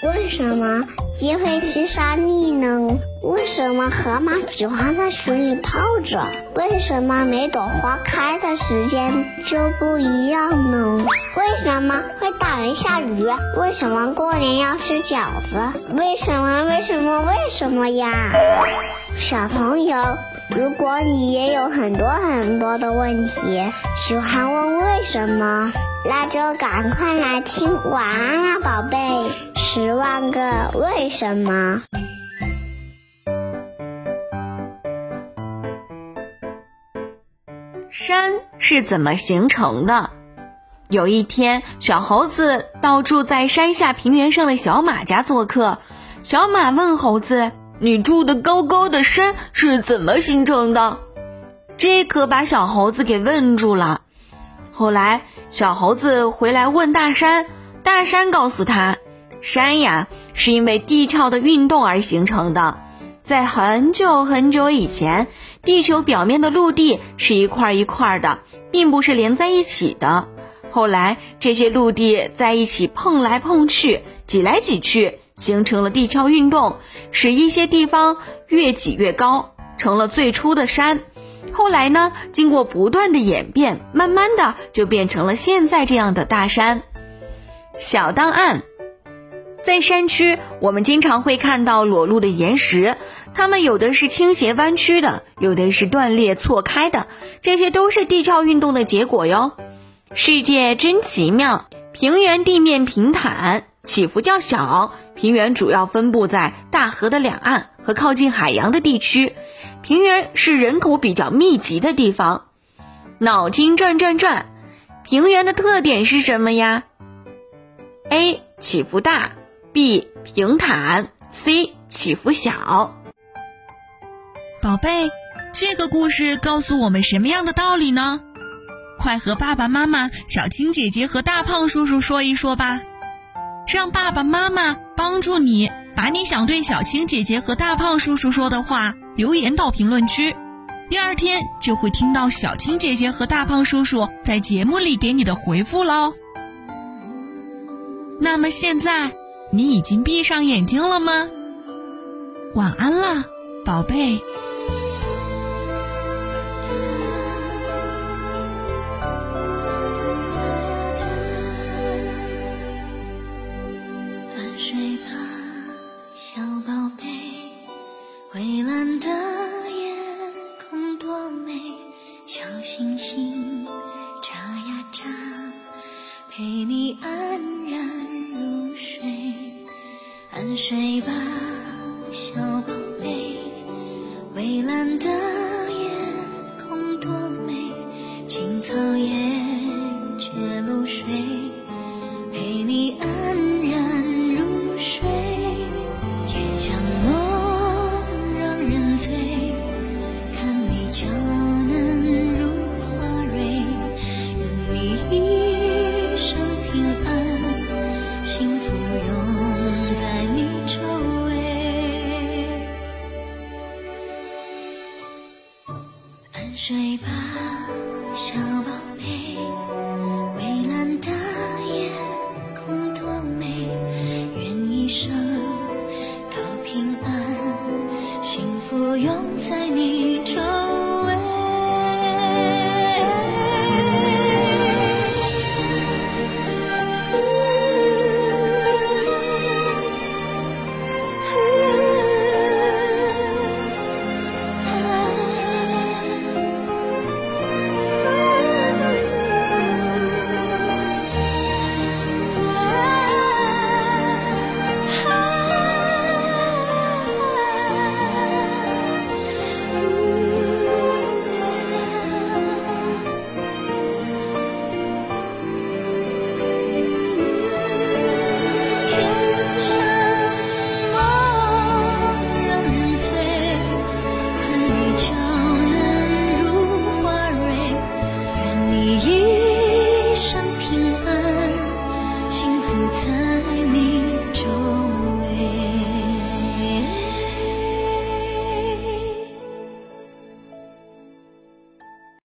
为什么鸡会吃沙粒呢？为什么河马喜欢在水里泡着？为什么每朵花开的时间就不一样呢？为什么会打雷下雨？为什么过年要吃饺子？为什么？为什么？为什么呀？小朋友，如果你也有很多很多的问题，喜欢问为什么，那就赶快来听《晚安啦，宝贝》。十万个为什么？山是怎么形成的？有一天，小猴子到住在山下平原上的小马家做客。小马问猴子：“你住的高高的山是怎么形成的？”这可把小猴子给问住了。后来，小猴子回来问大山，大山告诉他。山呀，是因为地壳的运动而形成的。在很久很久以前，地球表面的陆地是一块一块的，并不是连在一起的。后来，这些陆地在一起碰来碰去，挤来挤去，形成了地壳运动，使一些地方越挤越高，成了最初的山。后来呢，经过不断的演变，慢慢的就变成了现在这样的大山。小档案。在山区，我们经常会看到裸露的岩石，它们有的是倾斜弯曲的，有的是断裂错开的，这些都是地壳运动的结果哟。世界真奇妙，平原地面平坦，起伏较小。平原主要分布在大河的两岸和靠近海洋的地区。平原是人口比较密集的地方。脑筋转转转，平原的特点是什么呀？A 起伏大。B 平坦，C 起伏小。宝贝，这个故事告诉我们什么样的道理呢？快和爸爸妈妈、小青姐姐和大胖叔叔说一说吧，让爸爸妈妈帮助你把你想对小青姐姐和大胖叔叔说的话留言到评论区，第二天就会听到小青姐姐和大胖叔叔在节目里给你的回复喽。那么现在。你已经闭上眼睛了吗？晚安了，宝贝。睡吧，小宝贝。蔚蓝的夜空多美，小星星眨呀眨，陪你安然入睡。安睡吧，小宝贝。蔚蓝的睡吧，小宝贝，蔚蓝的夜空多美，愿一生都平安，幸福拥在你周。